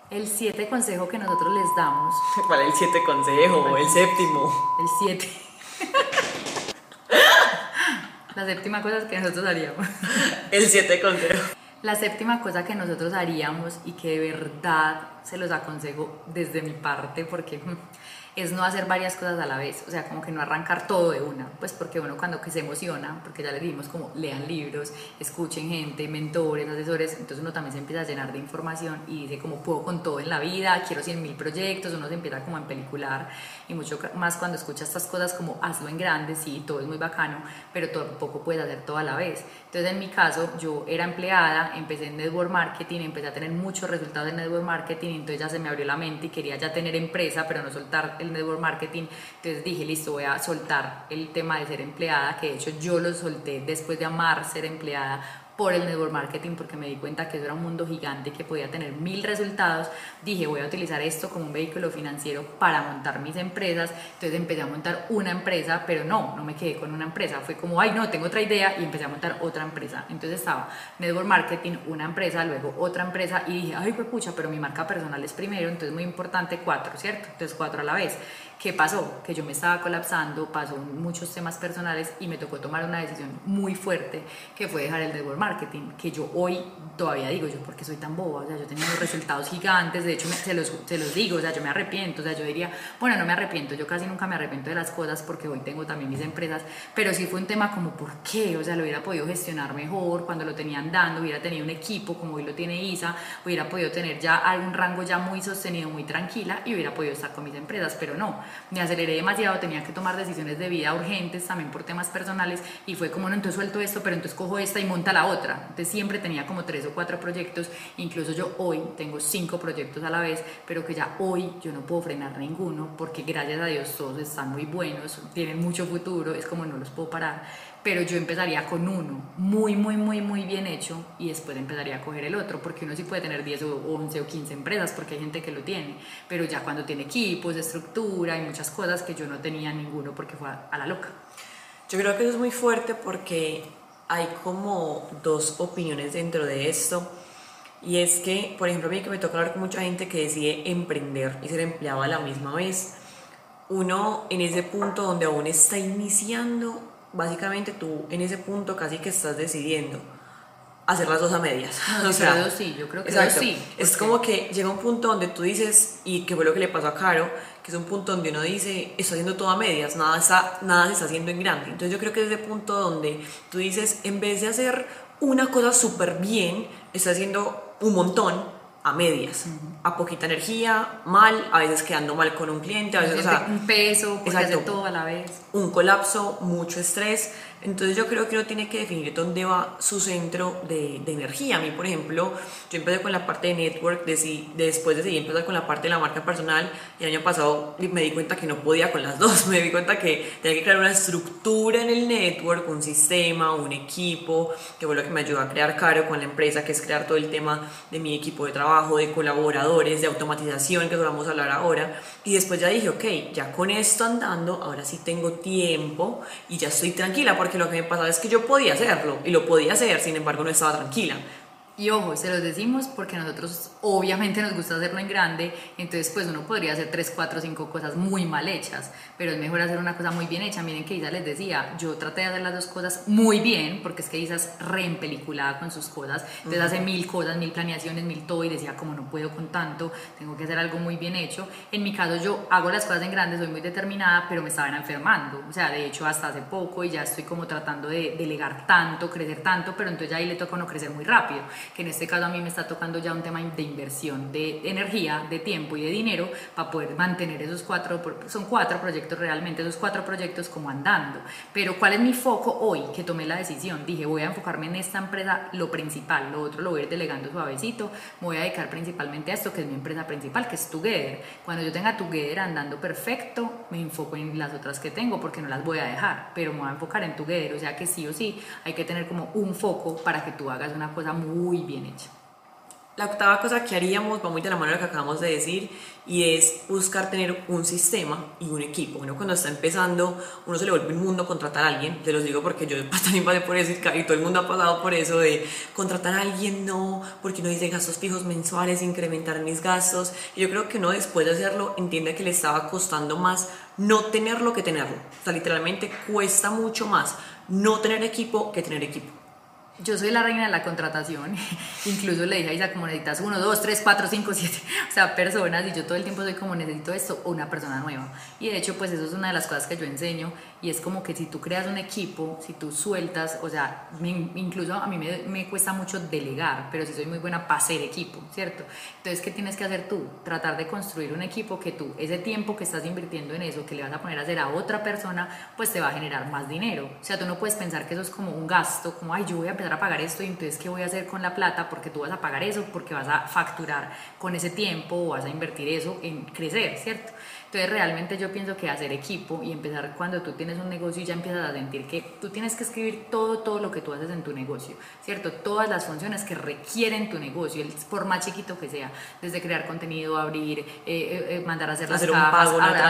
El siete consejo que nosotros les damos, [LAUGHS] ¿Cuál es el siete consejo? El séptimo. el siete. [LAUGHS] La séptima cosa que nosotros haríamos. El siete consejo. La séptima cosa que nosotros haríamos y que de verdad se los aconsejo desde mi parte porque mm, es no hacer varias cosas a la vez, o sea, como que no arrancar todo de una, pues porque uno cuando que se emociona, porque ya le dimos como lean libros, escuchen gente, mentores, asesores, entonces uno también se empieza a llenar de información y dice como puedo con todo en la vida, quiero 100 mil proyectos, uno se empieza como a pelicular y mucho más cuando escucha estas cosas como hazlo en grande, sí, todo es muy bacano, pero tampoco puedes hacer todo a la vez. Entonces en mi caso yo era empleada, empecé en network marketing, empecé a tener muchos resultados en network marketing, entonces ya se me abrió la mente y quería ya tener empresa, pero no soltar el network marketing, entonces dije, listo, voy a soltar el tema de ser empleada, que de hecho yo lo solté después de amar ser empleada por el network marketing porque me di cuenta que eso era un mundo gigante que podía tener mil resultados. Dije, voy a utilizar esto como un vehículo financiero para montar mis empresas. Entonces empecé a montar una empresa, pero no, no me quedé con una empresa. Fue como, ay, no, tengo otra idea y empecé a montar otra empresa. Entonces estaba network marketing, una empresa, luego otra empresa y dije, ay, pues pucha, pero mi marca personal es primero, entonces muy importante cuatro, ¿cierto? Entonces cuatro a la vez. ¿Qué pasó? Que yo me estaba colapsando, pasó muchos temas personales y me tocó tomar una decisión muy fuerte que fue dejar el network marketing, que yo hoy todavía digo, yo porque soy tan boba, o sea, yo tenía unos resultados gigantes, de hecho se, los, se los digo, o sea, yo me arrepiento, o sea, yo diría, bueno, no me arrepiento, yo casi nunca me arrepiento de las cosas porque hoy tengo también mis empresas, pero sí fue un tema como, ¿por qué? O sea, lo hubiera podido gestionar mejor cuando lo tenían dando, hubiera tenido un equipo como hoy lo tiene Isa, hubiera podido tener ya algún rango ya muy sostenido, muy tranquila y hubiera podido estar con mis empresas, pero no, me aceleré demasiado, tenía que tomar decisiones de vida urgentes también por temas personales y fue como, no, entonces suelto esto, pero entonces cojo esta y monta la otra. Entonces siempre tenía como tres o cuatro proyectos, incluso yo hoy tengo cinco proyectos a la vez, pero que ya hoy yo no puedo frenar ninguno porque gracias a Dios todos están muy buenos, tienen mucho futuro, es como no los puedo parar pero yo empezaría con uno muy, muy, muy, muy bien hecho y después empezaría a coger el otro, porque uno sí puede tener 10 o 11 o 15 empresas, porque hay gente que lo tiene, pero ya cuando tiene equipos, estructura y muchas cosas que yo no tenía ninguno porque fue a la loca. Yo creo que eso es muy fuerte porque hay como dos opiniones dentro de esto. Y es que, por ejemplo, a mí que me toca hablar con mucha gente que decide emprender y ser empleado a la misma vez. Uno en ese punto donde aún está iniciando básicamente tú en ese punto casi que estás decidiendo hacer las dos a medias. [LAUGHS] o sea, sí, yo creo que sí. Es como que llega un punto donde tú dices, y que fue lo que le pasó a Caro, que es un punto donde uno dice, estoy haciendo todo a medias, nada, está, nada se está haciendo en grande. Entonces yo creo que es ese punto donde tú dices, en vez de hacer una cosa súper bien, estás haciendo un montón a medias, a poquita energía, mal, a veces quedando mal con un cliente, a veces, o sea, un peso, porque hace todo a la vez. Un colapso, mucho estrés. Entonces yo creo que uno tiene que definir dónde va su centro de, de energía. A mí, por ejemplo, yo empecé con la parte de network, de, después decidí empezar con la parte de la marca personal y el año pasado me di cuenta que no podía con las [LAUGHS] dos. Me di cuenta que tenía que crear una estructura en el network, un sistema, un equipo, que fue lo que me ayudó a crear Caro con la empresa, que es crear todo el tema de mi equipo de trabajo, de colaboradores, de automatización, que vamos a hablar ahora. Y después ya dije, ok, ya con esto andando, ahora sí tengo tiempo y ya estoy tranquila porque lo que me pasaba es que yo podía hacerlo y lo podía hacer, sin embargo no estaba tranquila. Y ojo, se los decimos porque nosotros obviamente nos gusta hacerlo en grande, entonces pues uno podría hacer 3, 4, 5 cosas muy mal hechas, pero es mejor hacer una cosa muy bien hecha. Miren que Isa les decía, yo traté de hacer las dos cosas muy bien, porque es que Isa es re empeliculada con sus cosas, entonces hace mil cosas, mil planeaciones, mil todo y decía como no puedo con tanto, tengo que hacer algo muy bien hecho. En mi caso yo hago las cosas en grande, soy muy determinada, pero me estaban enfermando, o sea, de hecho hasta hace poco y ya estoy como tratando de delegar tanto, crecer tanto, pero entonces ahí le toca no crecer muy rápido que en este caso a mí me está tocando ya un tema de inversión de energía, de tiempo y de dinero para poder mantener esos cuatro, son cuatro proyectos realmente, esos cuatro proyectos como andando. Pero ¿cuál es mi foco hoy que tomé la decisión? Dije, voy a enfocarme en esta empresa, lo principal, lo otro lo voy a ir delegando suavecito, me voy a dedicar principalmente a esto que es mi empresa principal, que es Together. Cuando yo tenga Together andando perfecto, me enfoco en las otras que tengo porque no las voy a dejar, pero me voy a enfocar en Together, o sea que sí o sí hay que tener como un foco para que tú hagas una cosa muy bien hecha. La octava cosa que haríamos va muy de la mano de lo que acabamos de decir y es buscar tener un sistema y un equipo. Uno cuando está empezando, uno se le vuelve un mundo contratar a alguien. Te los digo porque yo [LAUGHS] también pasé por eso y todo el mundo ha pasado por eso de contratar a alguien, no, porque no dice gastos fijos mensuales, incrementar mis gastos. Y yo creo que uno después de hacerlo entiende que le estaba costando más no tenerlo que tenerlo. O sea, literalmente cuesta mucho más no tener equipo que tener equipo. Yo soy la reina de la contratación, [LAUGHS] incluso le dije a Isa como necesitas uno, dos, tres, cuatro, cinco, siete, [LAUGHS] o sea, personas, y yo todo el tiempo soy como necesito esto o una persona nueva. Y de hecho, pues eso es una de las cosas que yo enseño, y es como que si tú creas un equipo, si tú sueltas, o sea, incluso a mí me, me, cuesta mucho delegar, pero sí soy muy buena para hacer equipo, ¿cierto? Entonces, ¿qué tienes que hacer tú? Tratar de construir un equipo que tú, ese tiempo que estás invirtiendo en eso, que le vas a poner a hacer a otra persona, pues te va a generar más dinero. O sea, tú no puedes pensar que eso es como un gasto, como, ay, yo voy a a pagar esto y entonces qué voy a hacer con la plata porque tú vas a pagar eso, porque vas a facturar con ese tiempo o vas a invertir eso en crecer, ¿cierto? Entonces realmente yo pienso que hacer equipo y empezar cuando tú tienes un negocio y ya empiezas a sentir que tú tienes que escribir todo, todo lo que tú haces en tu negocio, ¿cierto? Todas las funciones que requieren tu negocio, por más chiquito que sea, desde crear contenido, abrir, eh, eh, eh, mandar a hacer las hacer un pago, una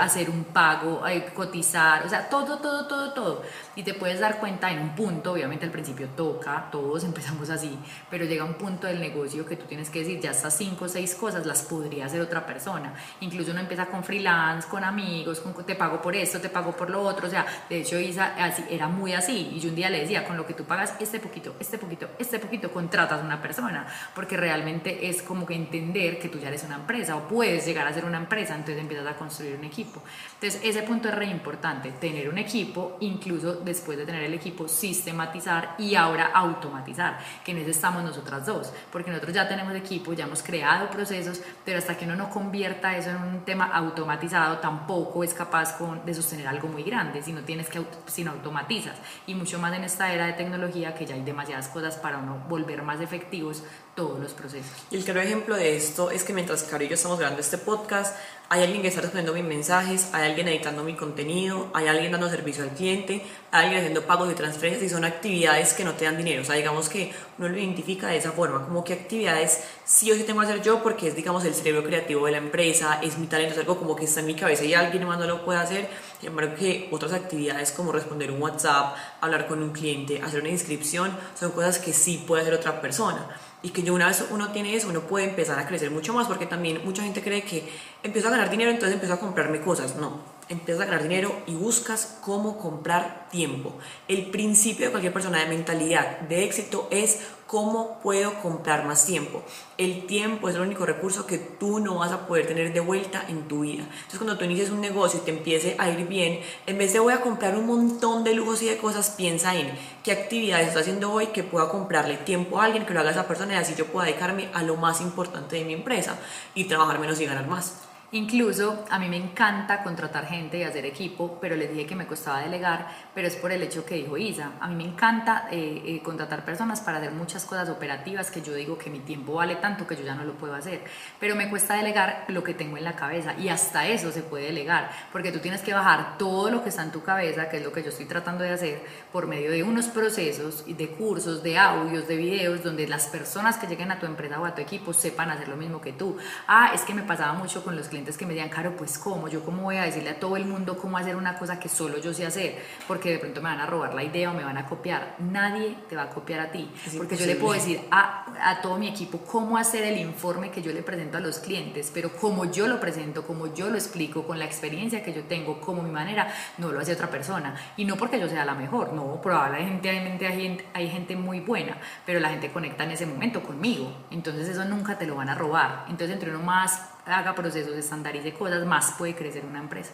hacer un pago, cotizar, o sea, todo, todo, todo, todo. Y te puedes dar cuenta en un punto, obviamente al principio toca, todos [LAUGHS] empezamos así, pero llega un punto del negocio que tú tienes que decir, ya estas cinco o seis cosas las podría hacer otra persona. Incluso no empieza con freelance, con amigos, con te pago por esto, te pago por lo otro, o sea, de hecho Isa así, era muy así y yo un día le decía, con lo que tú pagas este poquito, este poquito, este poquito, contratas a una persona, porque realmente es como que entender que tú ya eres una empresa o puedes llegar a ser una empresa, entonces empiezas a construir un equipo. Entonces ese punto es re importante, tener un equipo, incluso después de tener el equipo, sistematizar y ahora automatizar, que en eso estamos nosotras dos, porque nosotros ya tenemos equipo, ya hemos creado procesos, pero hasta que uno no convierta eso en un automatizado tampoco es capaz de sostener algo muy grande si no tienes que si automatizas y mucho más en esta era de tecnología que ya hay demasiadas cosas para uno volver más efectivos todos los procesos. Y el claro ejemplo de esto es que mientras Caro y yo estamos grabando este podcast, hay alguien que está respondiendo mis mensajes, hay alguien editando mi contenido, hay alguien dando servicio al cliente, hay alguien haciendo pagos y transferencias y son actividades que no te dan dinero. O sea, digamos que uno lo identifica de esa forma, como que actividades sí o sí tengo que hacer yo porque es, digamos, el cerebro creativo de la empresa, es mi talento, es algo como que está en mi cabeza y alguien más no lo puede hacer. Sin embargo, que otras actividades como responder un WhatsApp, hablar con un cliente, hacer una inscripción, son cosas que sí puede hacer otra persona y que yo una vez uno tiene eso, uno puede empezar a crecer mucho más, porque también mucha gente cree que empiezo a ganar dinero, entonces empiezo a comprarme cosas. No, empiezas a ganar dinero y buscas cómo comprar tiempo. El principio de cualquier persona de mentalidad de éxito es cómo puedo comprar más tiempo. El tiempo es el único recurso que tú no vas a poder tener de vuelta en tu vida. Entonces cuando tú inicies un negocio y te empiece a ir bien, en vez de voy a comprar un montón de lujos y de cosas, piensa en qué actividades está haciendo hoy que pueda comprarle tiempo a alguien que lo haga esa persona y así yo pueda dedicarme a lo más importante de mi empresa y trabajar menos y ganar más. Incluso a mí me encanta contratar gente y hacer equipo, pero les dije que me costaba delegar, pero es por el hecho que dijo Isa. A mí me encanta eh, eh, contratar personas para hacer muchas cosas operativas que yo digo que mi tiempo vale tanto que yo ya no lo puedo hacer, pero me cuesta delegar lo que tengo en la cabeza y hasta eso se puede delegar, porque tú tienes que bajar todo lo que está en tu cabeza, que es lo que yo estoy tratando de hacer, por medio de unos procesos de cursos, de audios, de videos, donde las personas que lleguen a tu empresa o a tu equipo sepan hacer lo mismo que tú. Ah, es que me pasaba mucho con los clientes que me digan, Caro, pues cómo, yo cómo voy a decirle a todo el mundo cómo hacer una cosa que solo yo sé hacer, porque de pronto me van a robar la idea o me van a copiar. Nadie te va a copiar a ti, porque yo le puedo decir a, a todo mi equipo cómo hacer el informe que yo le presento a los clientes, pero como yo lo presento, como yo lo explico, con la experiencia que yo tengo, como mi manera, no lo hace otra persona. Y no porque yo sea la mejor, no, probablemente hay gente, hay gente muy buena, pero la gente conecta en ese momento conmigo. Entonces eso nunca te lo van a robar. Entonces entre uno más haga procesos, estandarice cosas, más puede crecer una empresa.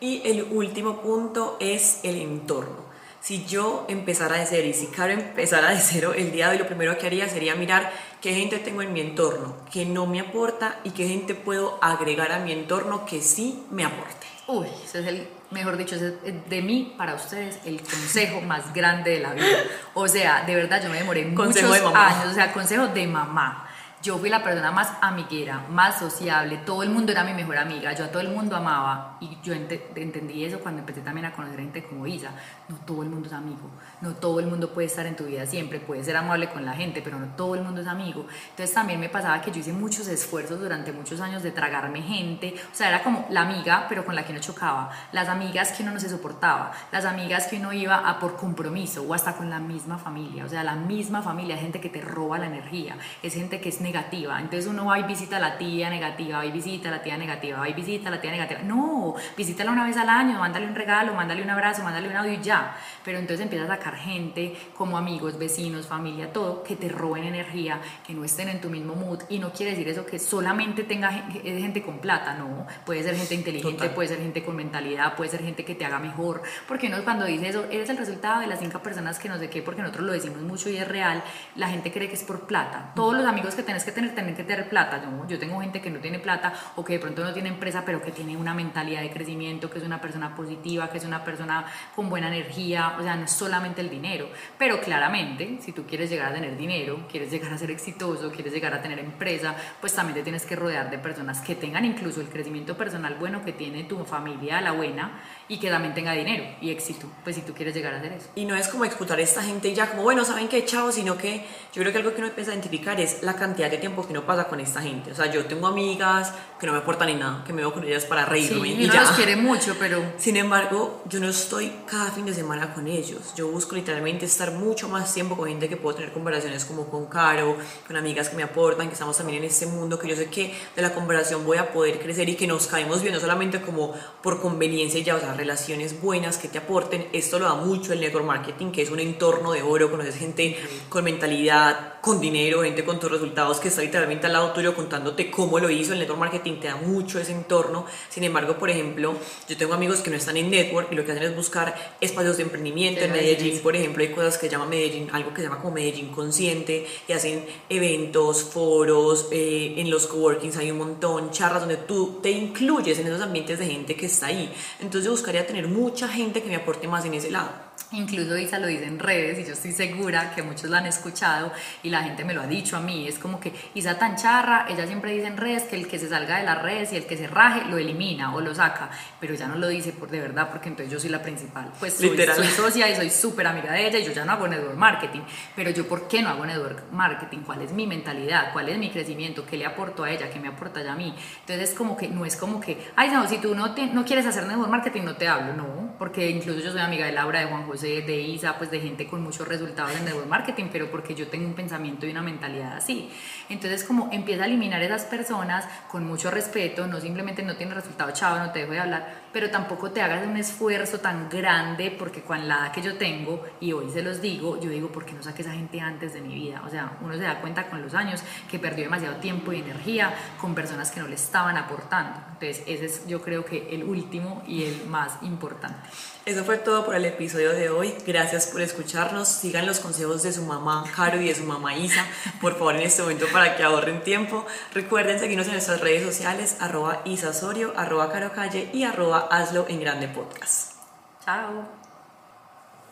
Y el último punto es el entorno. Si yo empezara de cero y si Caro empezara de cero el día de hoy, lo primero que haría sería mirar qué gente tengo en mi entorno que no me aporta y qué gente puedo agregar a mi entorno que sí me aporte. Uy, ese es el, mejor dicho, de mí para ustedes el consejo más grande de la vida. O sea, de verdad yo me demoré muchos años, o sea, consejo de mamá yo fui la persona más amiguera, más sociable, todo el mundo era mi mejor amiga, yo a todo el mundo amaba y yo entendí eso cuando empecé también a conocer gente como Isa. No todo el mundo es amigo, no todo el mundo puede estar en tu vida siempre, puede ser amable con la gente, pero no todo el mundo es amigo. Entonces también me pasaba que yo hice muchos esfuerzos durante muchos años de tragarme gente, o sea, era como la amiga, pero con la que no chocaba, las amigas que uno no se soportaba, las amigas que uno iba a por compromiso o hasta con la misma familia, o sea, la misma familia, gente que te roba la energía, es gente que es negativa negativa. Entonces uno va y visita a la tía negativa, va y visita a la tía negativa, va y visita a la tía negativa. No, visítala una vez al año, mándale un regalo, mándale un abrazo, mándale un audio y ya. Pero entonces empiezas a sacar gente como amigos, vecinos, familia, todo, que te roben energía, que no estén en tu mismo mood. Y no quiere decir eso que solamente tenga gente con plata, no. Puede ser gente inteligente, puede ser gente con mentalidad, puede ser gente que te haga mejor. Porque uno cuando dice eso, eres el resultado de las cinco personas que no sé qué, porque nosotros lo decimos mucho y es real, la gente cree que es por plata. Todos los amigos que tenés que tener, tienen que tener plata. Yo tengo gente que no tiene plata o que de pronto no tiene empresa, pero que tiene una mentalidad de crecimiento, que es una persona positiva, que es una persona con buena energía, o sea, no es solamente el dinero. Pero claramente, si tú quieres llegar a tener dinero, quieres llegar a ser exitoso, quieres llegar a tener empresa, pues también te tienes que rodear de personas que tengan incluso el crecimiento personal bueno que tiene tu familia, la buena, y que también tenga dinero y éxito, pues si tú quieres llegar a hacer eso. Y no es como explotar a esta gente y ya como, bueno, ¿saben qué, chao? Sino que yo creo que algo que uno empieza a identificar es la cantidad de tiempo que uno pasa con esta gente. O sea, yo tengo amigas que no me aportan ni nada, que me veo con ellas para reírme y, ya. los quiere mucho, pero... Sin embargo, yo no estoy cada fin de semana con ellos. Yo busco literalmente estar mucho más tiempo con gente que puedo tener conversaciones como con Caro, con amigas que me aportan, que estamos también en este mundo, que yo sé que de la conversación voy a poder crecer y que nos caemos bien, no solamente como por conveniencia y ya, o sea, relaciones buenas que te aporten. Esto lo da mucho el network marketing, que es un entorno de oro, conoces gente con mentalidad, con dinero, gente con tus resultados que está literalmente al lado tuyo contándote cómo lo hizo. El network marketing te da mucho ese entorno. Sin embargo, por ejemplo, yo tengo amigos que no están en network y lo que hacen es buscar espacios de emprendimiento. En Medellín, por ejemplo, hay cosas que llama Medellín, algo que se llama como Medellín Consciente y hacen eventos, foros, eh, en los coworkings hay un montón, charlas donde tú te incluyes en esos ambientes de gente que está ahí. Entonces yo buscaría tener mucha gente que me aporte más en ese lado. Incluso Isa lo dice en redes y yo estoy segura que muchos la han escuchado y la gente me lo ha dicho a mí. Es como que Isa tan charra, ella siempre dice en redes que el que se salga de las redes y el que se raje lo elimina o lo saca, pero ya no lo dice por de verdad porque entonces yo soy la principal. Pues soy, soy socia y soy súper amiga de ella y yo ya no hago network marketing. Pero yo, ¿por qué no hago network marketing? ¿Cuál es mi mentalidad? ¿Cuál es mi crecimiento? ¿Qué le aporto a ella? ¿Qué me aporta ella a mí? Entonces es como que no es como que, ay no, si tú no, te, no quieres hacer network marketing no te hablo, no, porque incluso yo soy amiga de Laura, de Juan José de, ISA, pues de gente con muchos resultados en network marketing, pero porque yo tengo un pensamiento y una mentalidad así. Entonces, como empieza a eliminar esas personas con mucho respeto, no simplemente no tiene resultado, chavo, no te dejo de hablar, pero tampoco te hagas un esfuerzo tan grande, porque con la edad que yo tengo, y hoy se los digo, yo digo, ¿por qué no saqué esa gente antes de mi vida? O sea, uno se da cuenta con los años que perdió demasiado tiempo y energía con personas que no le estaban aportando. Entonces, ese es yo creo que el último y el más importante. Eso fue todo por el episodio de hoy. Gracias por escucharnos. Sigan los consejos de su mamá Caro y de su mamá Isa, por favor, en este momento para que ahorren tiempo. Recuerden seguirnos en nuestras redes sociales, arroba Isa Sorio, arroba Caro Calle y Hazlo en Grande Podcast. Chao.